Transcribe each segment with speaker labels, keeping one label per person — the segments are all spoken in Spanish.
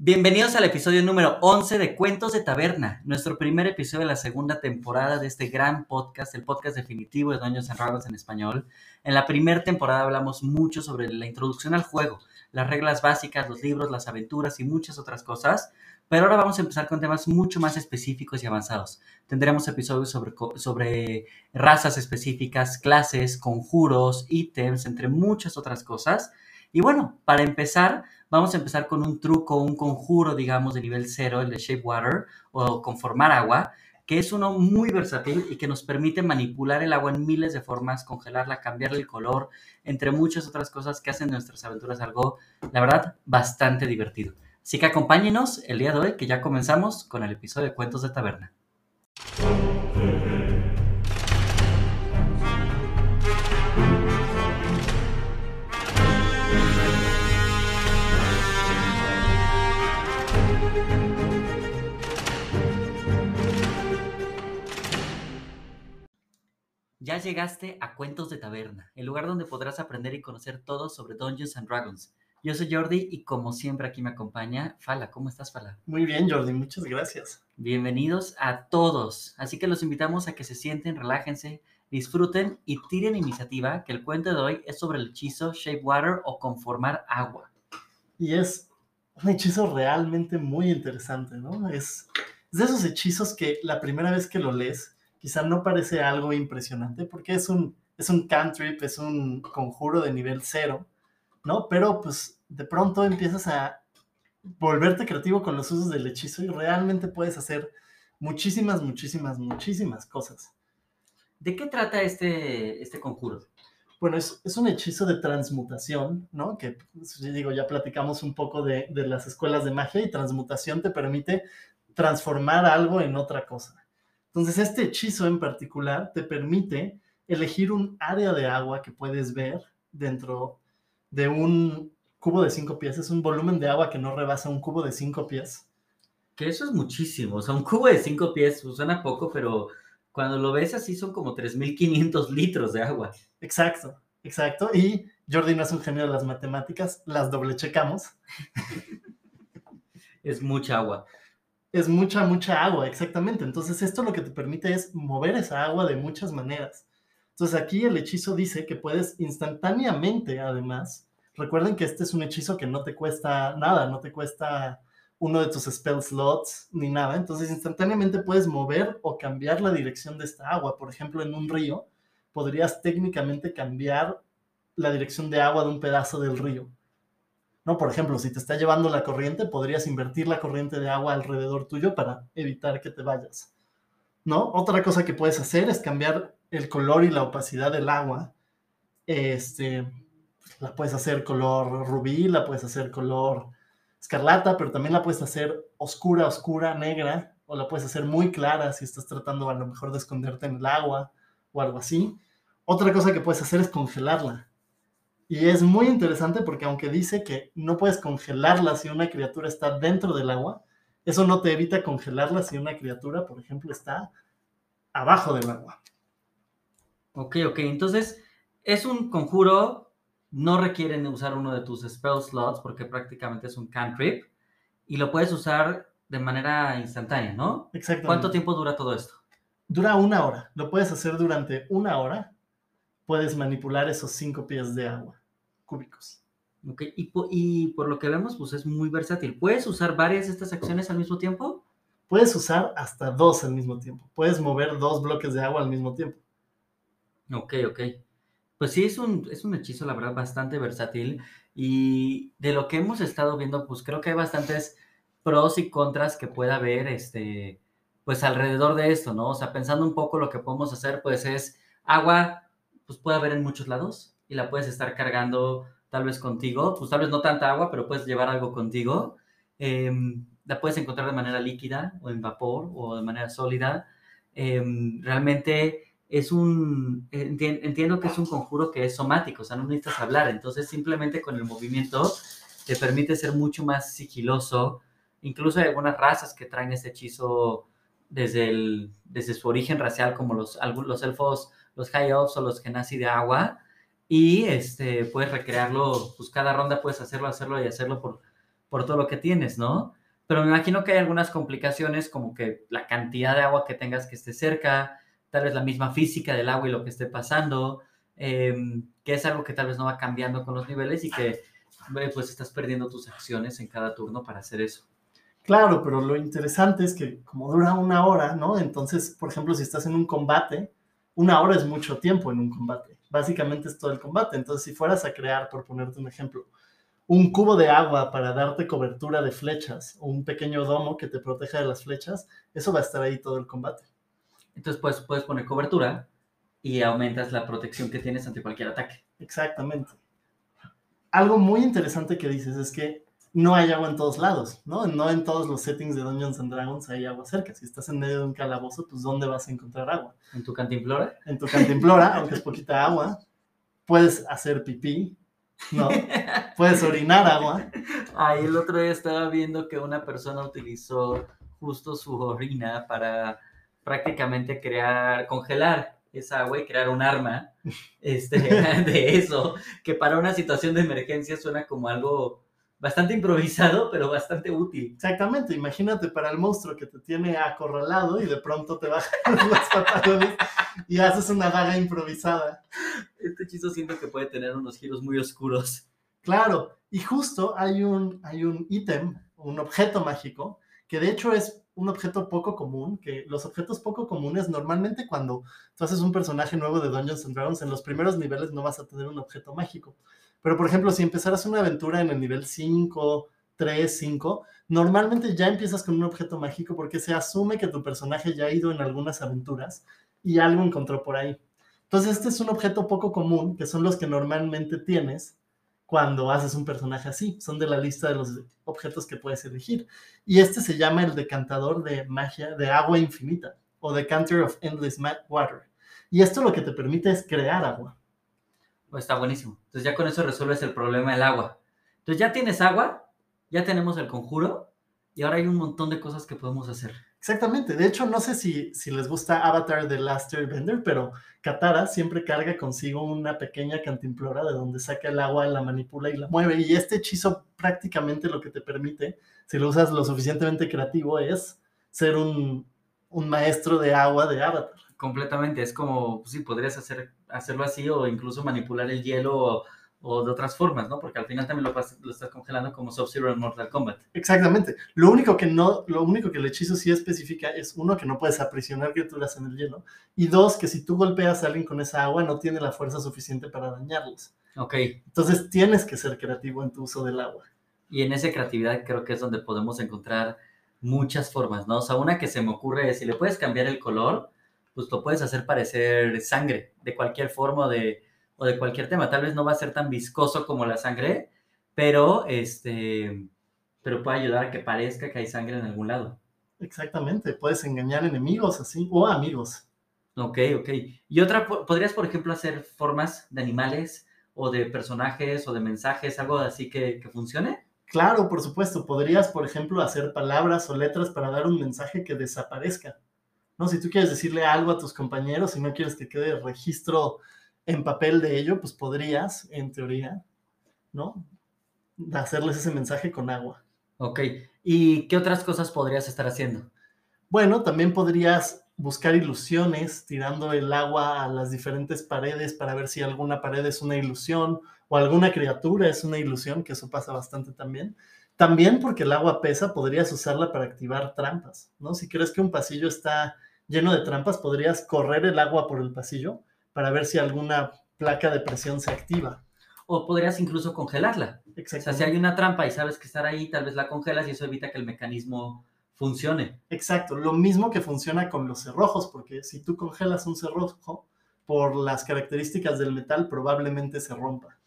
Speaker 1: Bienvenidos al episodio número 11 de Cuentos de Taberna, nuestro primer episodio de la segunda temporada de este gran podcast, el podcast definitivo de and Dragons en español. En la primera temporada hablamos mucho sobre la introducción al juego, las reglas básicas, los libros, las aventuras y muchas otras cosas. Pero ahora vamos a empezar con temas mucho más específicos y avanzados. Tendremos episodios sobre, sobre razas específicas, clases, conjuros, ítems, entre muchas otras cosas. Y bueno, para empezar, vamos a empezar con un truco, un conjuro, digamos, de nivel cero, el de Shape Water o conformar agua, que es uno muy versátil y que nos permite manipular el agua en miles de formas, congelarla, cambiarle el color, entre muchas otras cosas que hacen nuestras aventuras algo, la verdad, bastante divertido. Así que acompáñenos el día de hoy, que ya comenzamos con el episodio de Cuentos de Taberna. Ya llegaste a Cuentos de Taberna, el lugar donde podrás aprender y conocer todo sobre Dungeons and Dragons. Yo soy Jordi y como siempre aquí me acompaña Fala. ¿Cómo estás, Fala?
Speaker 2: Muy bien, Jordi, muchas gracias.
Speaker 1: Bienvenidos a todos. Así que los invitamos a que se sienten, relájense, disfruten y tiren iniciativa, que el cuento de hoy es sobre el hechizo Shape Water o conformar agua.
Speaker 2: Y es un hechizo realmente muy interesante, ¿no? Es, es de esos hechizos que la primera vez que lo lees quizá no parece algo impresionante porque es un, es un cantrip, es un conjuro de nivel cero, ¿no? Pero pues de pronto empiezas a volverte creativo con los usos del hechizo y realmente puedes hacer muchísimas, muchísimas, muchísimas cosas.
Speaker 1: ¿De qué trata este, este conjuro?
Speaker 2: Bueno, es, es, un hechizo de transmutación, ¿no? Que, pues, digo, ya platicamos un poco de, de las escuelas de magia y transmutación te permite transformar algo en otra cosa. Entonces, este hechizo en particular te permite elegir un área de agua que puedes ver dentro de un cubo de cinco pies. Es un volumen de agua que no rebasa un cubo de cinco pies.
Speaker 1: Que eso es muchísimo. O sea, un cubo de cinco pies suena poco, pero cuando lo ves así son como 3.500 litros de agua.
Speaker 2: Exacto, exacto. Y Jordi no es un genio de las matemáticas, las doble checamos.
Speaker 1: es mucha agua
Speaker 2: es mucha, mucha agua, exactamente. Entonces esto lo que te permite es mover esa agua de muchas maneras. Entonces aquí el hechizo dice que puedes instantáneamente, además, recuerden que este es un hechizo que no te cuesta nada, no te cuesta uno de tus spell slots ni nada. Entonces instantáneamente puedes mover o cambiar la dirección de esta agua. Por ejemplo, en un río, podrías técnicamente cambiar la dirección de agua de un pedazo del río. Por ejemplo, si te está llevando la corriente, podrías invertir la corriente de agua alrededor tuyo para evitar que te vayas, ¿no? Otra cosa que puedes hacer es cambiar el color y la opacidad del agua. Este, la puedes hacer color rubí, la puedes hacer color escarlata, pero también la puedes hacer oscura, oscura, negra, o la puedes hacer muy clara si estás tratando a lo mejor de esconderte en el agua o algo así. Otra cosa que puedes hacer es congelarla. Y es muy interesante porque aunque dice que no puedes congelarla si una criatura está dentro del agua, eso no te evita congelarla si una criatura, por ejemplo, está abajo del agua.
Speaker 1: Ok, ok. Entonces, es un conjuro, no requieren usar uno de tus spell slots porque prácticamente es un cantrip y lo puedes usar de manera instantánea, ¿no?
Speaker 2: Exacto.
Speaker 1: ¿Cuánto tiempo dura todo esto?
Speaker 2: Dura una hora. Lo puedes hacer durante una hora. Puedes manipular esos cinco pies de agua cúbicos.
Speaker 1: Ok, y, por lo que vemos, pues es muy versátil. ¿Puedes usar varias de estas acciones al mismo tiempo?
Speaker 2: Puedes usar hasta dos al mismo tiempo. Puedes mover dos bloques de agua al mismo tiempo.
Speaker 1: Ok, ok. Pues sí, es un, es un hechizo, la verdad, bastante versátil. Y de lo que hemos estado viendo, pues creo que hay bastantes pros y contras que pueda haber, este, pues alrededor de esto, ¿no? O sea, pensando un poco lo que podemos hacer, pues es agua, pues puede haber en muchos lados y la puedes estar cargando tal vez contigo, pues tal vez no tanta agua, pero puedes llevar algo contigo. Em, la puedes encontrar de manera líquida o en vapor o de manera sólida. Em, realmente es un, entiendo que es un conjuro que es somático, o sea, no necesitas hablar, entonces simplemente con el movimiento te permite ser mucho más sigiloso. Incluso hay algunas razas que traen este hechizo desde, el, desde su origen racial, como los, los elfos, los high elves o los genasi de agua, y este, puedes recrearlo, pues cada ronda puedes hacerlo, hacerlo y hacerlo por por todo lo que tienes, ¿no? Pero me imagino que hay algunas complicaciones como que la cantidad de agua que tengas que esté cerca, tal vez la misma física del agua y lo que esté pasando, em, que es algo que tal vez no va cambiando con los niveles y que pues estás perdiendo tus acciones en cada turno para hacer eso.
Speaker 2: Claro, pero lo interesante es que como dura una hora, ¿no? Entonces, por ejemplo, si estás en un combate, una hora es mucho tiempo en un combate. Básicamente es todo el combate. Entonces, si fueras a crear, por ponerte un ejemplo, un cubo de agua para darte cobertura de flechas o un pequeño domo que te proteja de las flechas, eso va a estar ahí todo el combate.
Speaker 1: Entonces pues, puedes poner cobertura y aumentas la protección que tienes ante cualquier ataque.
Speaker 2: Exactamente. Algo muy interesante que dices es que no hay agua en todos lados, ¿no? No en todos los settings de Dungeons and Dragons hay agua cerca. Si estás en medio de un calabozo, pues ¿dónde vas a encontrar agua?
Speaker 1: ¿En tu cantimplora?
Speaker 2: En tu cantimplora, aunque es poquita agua. Puedes hacer pipí, ¿no? Puedes orinar agua.
Speaker 1: Ahí el otro día estaba viendo que una persona utilizó justo su orina para prácticamente crear, congelar esa agua y crear un arma este, de eso, que para una situación de emergencia suena como algo bastante improvisado, pero bastante útil.
Speaker 2: Exactamente, imagínate para el monstruo que te tiene acorralado y de pronto te bajan los pantalones y haces una daga improvisada.
Speaker 1: Este hechizo siento que puede tener unos giros muy oscuros.
Speaker 2: Claro, y justo hay un, hay un ítem, un objeto mágico, que de hecho es un objeto poco común, que los objetos poco comunes normalmente cuando tú haces un personaje nuevo de Dungeons and Dragons, en los primeros niveles no vas a tener un objeto mágico. Pero, por ejemplo, si empezaras una aventura en el nivel 5, 3, 5, normalmente ya empiezas con un objeto mágico porque se asume que tu personaje ya ha ido en algunas aventuras y algo encontró por ahí. Entonces, este es un objeto poco común, que son los que normalmente tienes cuando haces un personaje así. Son de la lista de los objetos que puedes elegir. Y este se llama el decantador de magia de agua infinita o decanter of endless water. Y esto lo que te permite es crear agua.
Speaker 1: Pues está buenísimo. Entonces ya con eso resuelves el problema del agua. Entonces ya tienes agua, ya tenemos el conjuro y ahora hay un montón de cosas que podemos hacer.
Speaker 2: Exactamente. De hecho, no sé si, si les gusta Avatar de Last Airbender, pero Katara siempre carga consigo una pequeña cantimplora de donde saca el agua, la manipula y la mueve. Y este hechizo prácticamente lo que te permite, si lo usas lo suficientemente creativo, es ser un, un maestro de agua de Avatar
Speaker 1: completamente. Es como, pues sí, podrías hacer, hacerlo así o incluso manipular el hielo o, de otras formas, ¿no? Porque al final también lo, lo estás congelando como Sub-Zero en Mortal Kombat.
Speaker 2: Exactamente. Lo único que no, lo único que el hechizo sí especifica es, uno, que no puedes aprisionar criaturas en el hielo, y dos, que si tú golpeas a alguien con esa agua, no tiene la fuerza suficiente para dañarlos.
Speaker 1: Ok.
Speaker 2: Entonces tienes que ser creativo en tu uso del agua.
Speaker 1: Y en esa creatividad creo que es donde podemos encontrar muchas formas, ¿no? O sea, una que se me ocurre es, si le puedes cambiar el color, pues lo puedes hacer parecer sangre, de cualquier forma de, o de cualquier tema. Tal vez no va a ser tan viscoso como la sangre, pero, este, pero puede ayudar a que parezca que hay sangre en algún lado.
Speaker 2: Exactamente, puedes engañar enemigos así, o amigos.
Speaker 1: Ok, ok. Y otra, podrías, por ejemplo, hacer formas de animales o de personajes o de mensajes, algo así que, que funcione.
Speaker 2: Claro, por supuesto. Podrías, por ejemplo, hacer palabras o letras para dar un mensaje que desaparezca. ¿No? Si tú quieres decirle algo a tus compañeros y no quieres que quede registro en papel de ello, pues podrías, en teoría, ¿no? Hacerles ese mensaje con agua.
Speaker 1: Ok. ¿Y qué otras cosas podrías estar haciendo?
Speaker 2: Bueno, también podrías buscar ilusiones tirando el agua a las diferentes paredes para ver si alguna pared es una ilusión o alguna criatura es una ilusión, que eso pasa bastante también. También porque el agua pesa, podrías usarla para activar trampas, ¿no? Si crees que un pasillo está lleno de trampas, podrías correr el agua por el pasillo para ver si alguna placa de presión se activa.
Speaker 1: O podrías incluso congelarla. O sea, si hay una trampa y sabes que estar ahí, tal vez la congelas y eso evita que el mecanismo funcione.
Speaker 2: Exacto, lo mismo que funciona con los cerrojos, porque si tú congelas un cerrojo, por las características del metal, probablemente se rompa.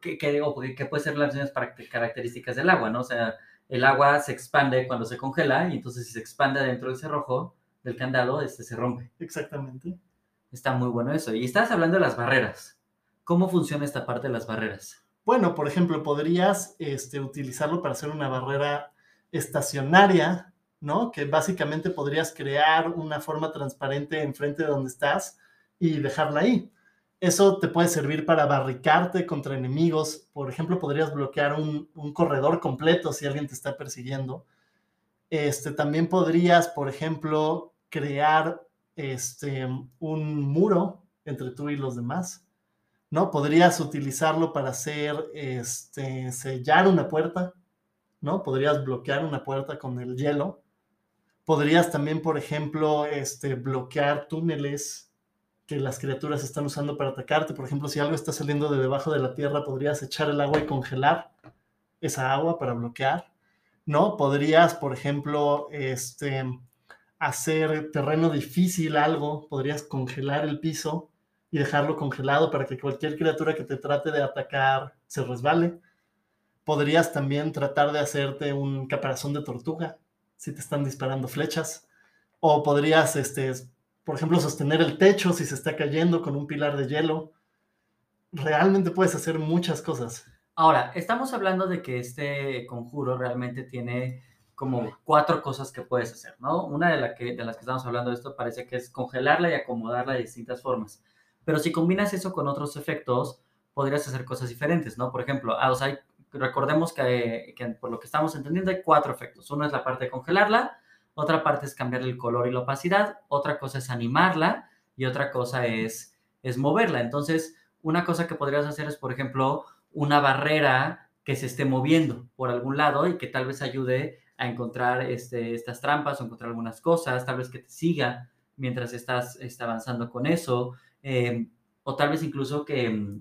Speaker 1: ¿Qué, qué, qué puede ser las mismas características del agua, no? O sea, el agua se expande cuando se congela y entonces si se expande dentro del cerrojo, del candado, este se rompe.
Speaker 2: Exactamente.
Speaker 1: Está muy bueno eso. Y estás hablando de las barreras. ¿Cómo funciona esta parte de las barreras?
Speaker 2: Bueno, por ejemplo, podrías este, utilizarlo para hacer una barrera estacionaria, ¿no? Que básicamente podrías crear una forma transparente enfrente de donde estás y dejarla ahí. Eso te puede servir para barricarte contra enemigos. Por ejemplo, podrías bloquear un, un corredor completo si alguien te está persiguiendo. Este, también podrías, por ejemplo, crear este, un muro entre tú y los demás. ¿no? Podrías utilizarlo para hacer, este, sellar una puerta, ¿no? Podrías bloquear una puerta con el hielo. Podrías también, por ejemplo, este, bloquear túneles que las criaturas están usando para atacarte. Por ejemplo, si algo está saliendo de debajo de la tierra, podrías echar el agua y congelar esa agua para bloquear, ¿no? Podrías, por ejemplo, este, hacer terreno difícil algo, podrías congelar el piso y dejarlo congelado para que cualquier criatura que te trate de atacar se resbale. Podrías también tratar de hacerte un caparazón de tortuga si te están disparando flechas. O podrías, este, por ejemplo, sostener el techo si se está cayendo con un pilar de hielo. Realmente puedes hacer muchas cosas.
Speaker 1: Ahora, estamos hablando de que este conjuro realmente tiene como cuatro cosas que puedes hacer, ¿no? Una de, la que, de las que estamos hablando de esto parece que es congelarla y acomodarla de distintas formas. Pero si combinas eso con otros efectos, podrías hacer cosas diferentes, ¿no? Por ejemplo, ah, recordemos que, que, por lo que estamos entendiendo hay cuatro efectos. Uno es la parte de congelarla, otra parte es cambiar el color y la opacidad, otra cosa es animarla y otra cosa es, es moverla. Entonces, una cosa que podrías hacer es, por ejemplo, una barrera que se esté moviendo por algún lado y que tal vez ayude a encontrar este, estas trampas o encontrar algunas cosas, tal vez que te siga mientras estás, avanzando con eso, em, o tal vez incluso que em,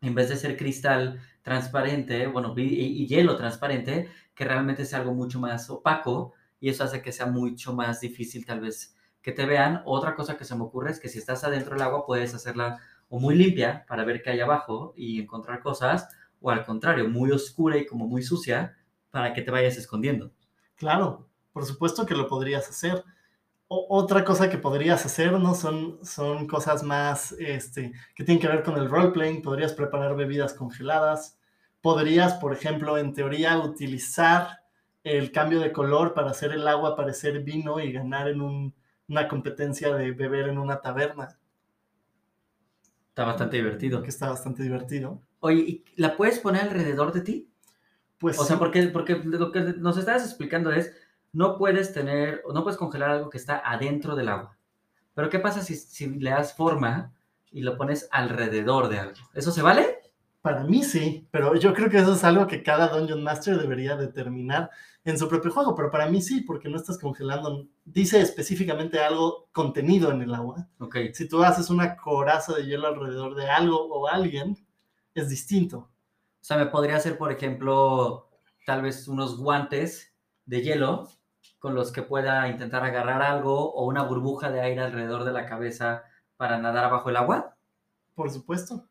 Speaker 1: en vez de ser cristal transparente, bueno, y, hielo transparente, que realmente sea algo mucho más opaco y eso hace que sea mucho más difícil tal vez que te vean. Otra cosa que se me ocurre es que si estás adentro del agua puedes hacerla o muy limpia para ver qué hay abajo y encontrar cosas, o al contrario, muy oscura y como muy sucia para que te vayas escondiendo.
Speaker 2: Claro, por supuesto que lo podrías hacer. otra cosa que podrías hacer, ¿no? Son, son cosas más este, que tienen que ver con el roleplaying. Podrías preparar bebidas congeladas. Podrías, por ejemplo, en teoría, utilizar el cambio de color para hacer el agua parecer vino y ganar en una competencia de beber en una taberna.
Speaker 1: Está bastante divertido.
Speaker 2: Que está bastante divertido.
Speaker 1: Oye, ¿y la puedes poner alrededor de ti? Pues o sea, porque, porque lo que nos estabas explicando es, no puedes tener, no puedes congelar algo que está adentro del agua. Pero ¿qué pasa si, si le das forma y lo pones alrededor de algo? ¿Eso se vale?
Speaker 2: Para mí sí, pero yo creo que eso es algo que cada Dungeon Master debería determinar en su propio juego, pero para mí sí, porque no estás congelando, dice específicamente algo contenido en el agua.
Speaker 1: Okay.
Speaker 2: Si tú haces una coraza de hielo alrededor de algo o alguien, es distinto.
Speaker 1: O sea, me podría hacer, por ejemplo, tal vez unos guantes de hielo con los que pueda intentar agarrar algo o una burbuja de aire alrededor de la cabeza para nadar abajo el agua.
Speaker 2: Por supuesto.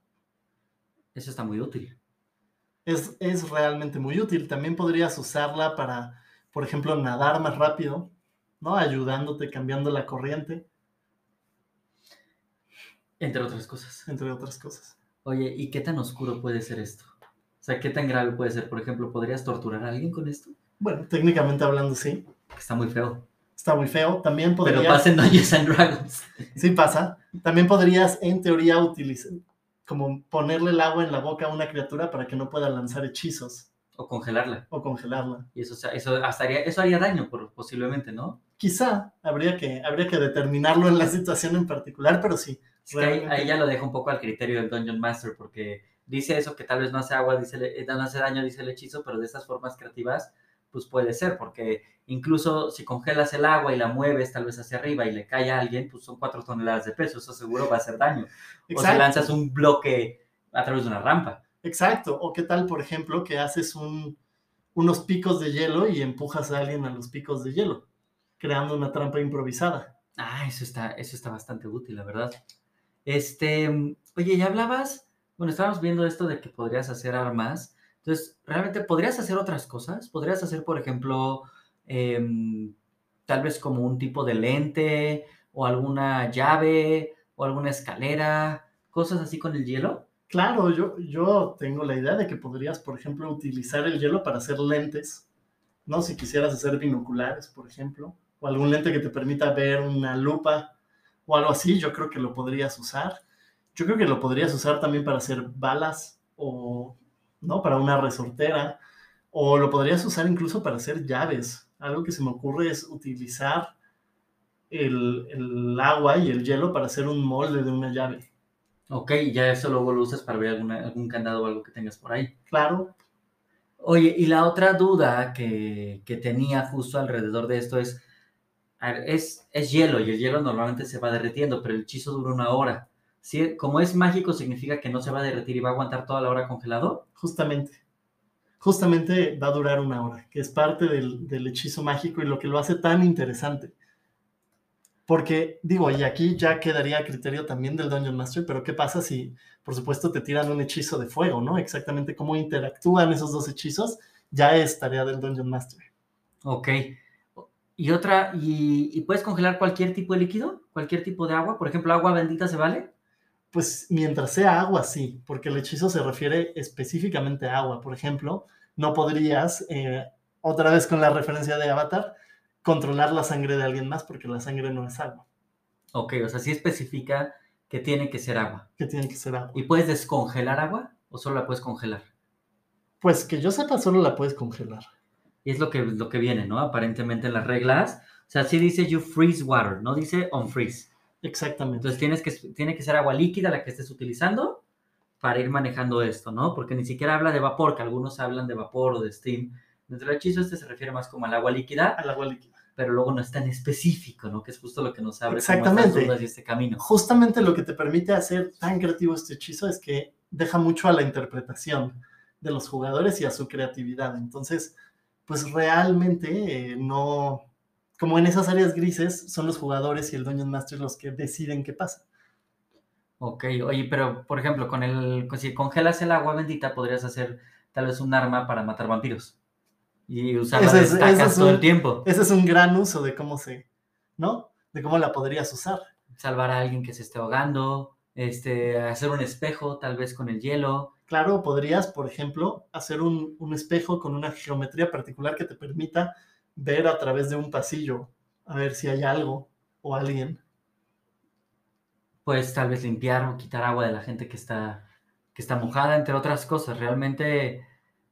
Speaker 1: Eso está muy útil.
Speaker 2: Es, es realmente muy útil. También podrías usarla para, por ejemplo, nadar más rápido, ¿no? Ayudándote, cambiando la corriente.
Speaker 1: Entre otras cosas.
Speaker 2: Entre otras cosas.
Speaker 1: Oye, ¿y qué tan oscuro puede ser esto? O sea, ¿qué tan grave puede ser? Por ejemplo, ¿podrías torturar a alguien con esto?
Speaker 2: Bueno, técnicamente hablando, sí.
Speaker 1: Está muy feo.
Speaker 2: Está muy feo. También podrías...
Speaker 1: Pero pasa en Dungeons and Dragons.
Speaker 2: Sí pasa. También podrías, en teoría, utilizar... Como ponerle el agua en la boca a una criatura para que no pueda lanzar hechizos.
Speaker 1: O congelarla.
Speaker 2: O congelarla.
Speaker 1: Y eso, eso, haría, eso haría daño, posiblemente, ¿no?
Speaker 2: Quizá. Habría que, habría que determinarlo en la situación en particular, pero sí.
Speaker 1: ahí, ahí ya lo dejo un poco al criterio del Dungeon Master, porque dice eso, que tal vez no hace agua, dice, eh, no hace daño, dice el hechizo, pero de estas formas creativas, pues puede ser, porque incluso si congelas el agua y la mueves tal vez hacia arriba y le cae a alguien, pues son cuatro toneladas de peso, eso seguro va a hacer daño. O si lanzas un bloque a través de una rampa.
Speaker 2: Exacto, o qué tal, por ejemplo, que haces un, unos picos de hielo y empujas a alguien a los picos de hielo, creando una trampa improvisada.
Speaker 1: Ah, eso está, eso está bastante útil, la verdad. Este, oye, ya hablabas bueno, estábamos viendo esto de que podrías hacer armas. Entonces, ¿realmente podrías hacer otras cosas? ¿Podrías hacer, por ejemplo, em, tal vez como un tipo de lente o alguna llave o alguna escalera, cosas así con el hielo?
Speaker 2: Claro, yo, yo tengo la idea de que podrías, por ejemplo, utilizar el hielo para hacer lentes, ¿no? Si quisieras hacer binoculares, por ejemplo, o algún lente que te permita ver una lupa o algo así, yo creo que lo podrías usar. Yo creo que lo podrías usar también para hacer balas o, ¿no? Para una resortera. O lo podrías usar incluso para hacer llaves. Algo que se me ocurre es utilizar el, el agua y el hielo para hacer un molde de una llave.
Speaker 1: Ok, ya eso luego lo usas para ver alguna- algún candado o algo que tengas por ahí.
Speaker 2: Claro,
Speaker 1: Oye, y la otra duda que, que tenía justo alrededor de esto es, es, es hielo y el hielo normalmente se va derritiendo, pero el hechizo dura una hora. ¿Sí? Como es mágico, significa que no se va a derretir y va a aguantar toda la hora congelado.
Speaker 2: justamente. Justamente va a durar una hora, que es parte del, del hechizo mágico y lo que lo hace tan interesante. Porque, digo, y aquí ya quedaría a criterio también del Dungeon Master, pero ¿qué pasa si, por supuesto, te tiran un hechizo de fuego, ¿no? Exactamente cómo interactúan esos dos hechizos, ya es tarea del Dungeon Master.
Speaker 1: Ok. Y otra, ¿y, y puedes congelar cualquier tipo de líquido? ¿Cualquier tipo de agua? Por ejemplo, agua bendita se vale.
Speaker 2: Pues mientras sea agua, sí, porque el hechizo se refiere específicamente a agua. Por ejemplo, no podrías, eh, otra vez con la referencia de Avatar, controlar la sangre de alguien más porque la sangre no es agua,
Speaker 1: Ok, o sea, sí especifica que tiene que ser agua.
Speaker 2: que tiene que ser agua.
Speaker 1: ¿Y puedes descongelar agua o solo la puedes congelar?
Speaker 2: Pues que yo sepa, solo la puedes congelar.
Speaker 1: Y es lo que, lo que viene, ¿no? Aparentemente en las reglas. O sea, sí dice you freeze water, no dice on freeze.
Speaker 2: Exactamente.
Speaker 1: Entonces tienes que, tiene que ser agua líquida la que estés utilizando para ir manejando esto, ¿no? Porque ni siquiera habla de vapor, que algunos hablan de vapor o de steam. Dentro del hechizo este se refiere más como al agua líquida,
Speaker 2: al agua líquida.
Speaker 1: pero luego no es tan específico, ¿no? Que es justo lo que nos abre como
Speaker 2: Exactamente.
Speaker 1: estas dudas y este camino.
Speaker 2: Justamente lo que te permite hacer tan creativo este hechizo es que deja mucho a la interpretación de los jugadores y a su creatividad. Entonces, pues realmente eh, no, como en esas áreas grises, son los jugadores y el Dungeon Master los que deciden qué pasa.
Speaker 1: Ok, oye, pero por ejemplo, con el, si congelas el agua bendita, podrías hacer tal vez un arma para matar vampiros. Y usarla de
Speaker 2: es-
Speaker 1: todo
Speaker 2: un-
Speaker 1: el tiempo.
Speaker 2: Ese es un gran uso de cómo se, ¿no? De cómo la podrías usar.
Speaker 1: Salvar a alguien que se esté ahogando, este, hacer un espejo tal vez con el hielo.
Speaker 2: Claro, podrías, por ejemplo, hacer un, un espejo con una geometría particular que te permita ver a través de un pasillo, a ver si hay algo o alguien.
Speaker 1: Puedes tal vez limpiar o quitar agua de la gente que está, que está mojada, entre otras cosas. Realmente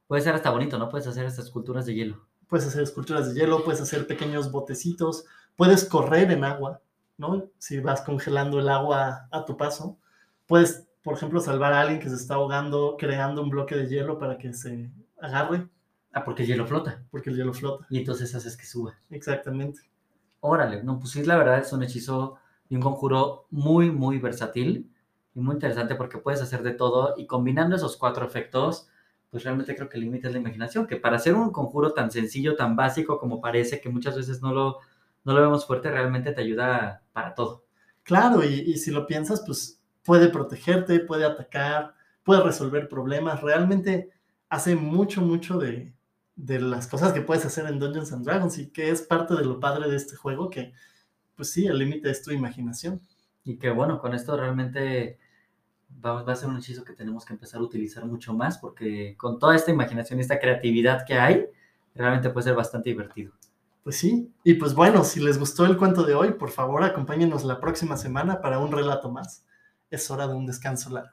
Speaker 1: puede ser hasta bonito, ¿no? Puedes hacer estas esculturas de hielo.
Speaker 2: Puedes hacer esculturas de hielo, puedes hacer pequeños botecitos, puedes correr en agua, ¿no? Si vas congelando el agua a tu paso. Puedes, por ejemplo, salvar a alguien que se está ahogando creando un bloque de hielo para que se agarre,
Speaker 1: Ah, porque el hielo flota.
Speaker 2: porque el hielo flota.
Speaker 1: Y entonces haces que suba.
Speaker 2: Exactamente.
Speaker 1: Órale, no, pues sí, la verdad es un hechizo y un conjuro muy, muy versátil y muy interesante porque puedes hacer de todo y combinando esos cuatro efectos, pues realmente creo que el límite es la imaginación, que para hacer un conjuro tan sencillo, tan básico como parece, que muchas veces no lo, no lo vemos fuerte, realmente te ayuda para todo.
Speaker 2: Claro, y, y si lo piensas, pues puede protegerte, puede atacar, puede resolver problemas. Realmente hace mucho, mucho de, de las cosas que puedes hacer en Dungeons and Dragons y que es parte de lo padre de este juego, que pues sí, el límite es tu imaginación.
Speaker 1: Y que bueno, con esto realmente va, va a ser un hechizo que tenemos que empezar a utilizar mucho más porque con toda esta imaginación y esta creatividad que hay, realmente puede ser bastante divertido.
Speaker 2: Pues sí, y pues bueno, si les gustó el cuento de hoy, por favor acompáñenos la próxima semana para un relato más. Es hora de un descanso largo.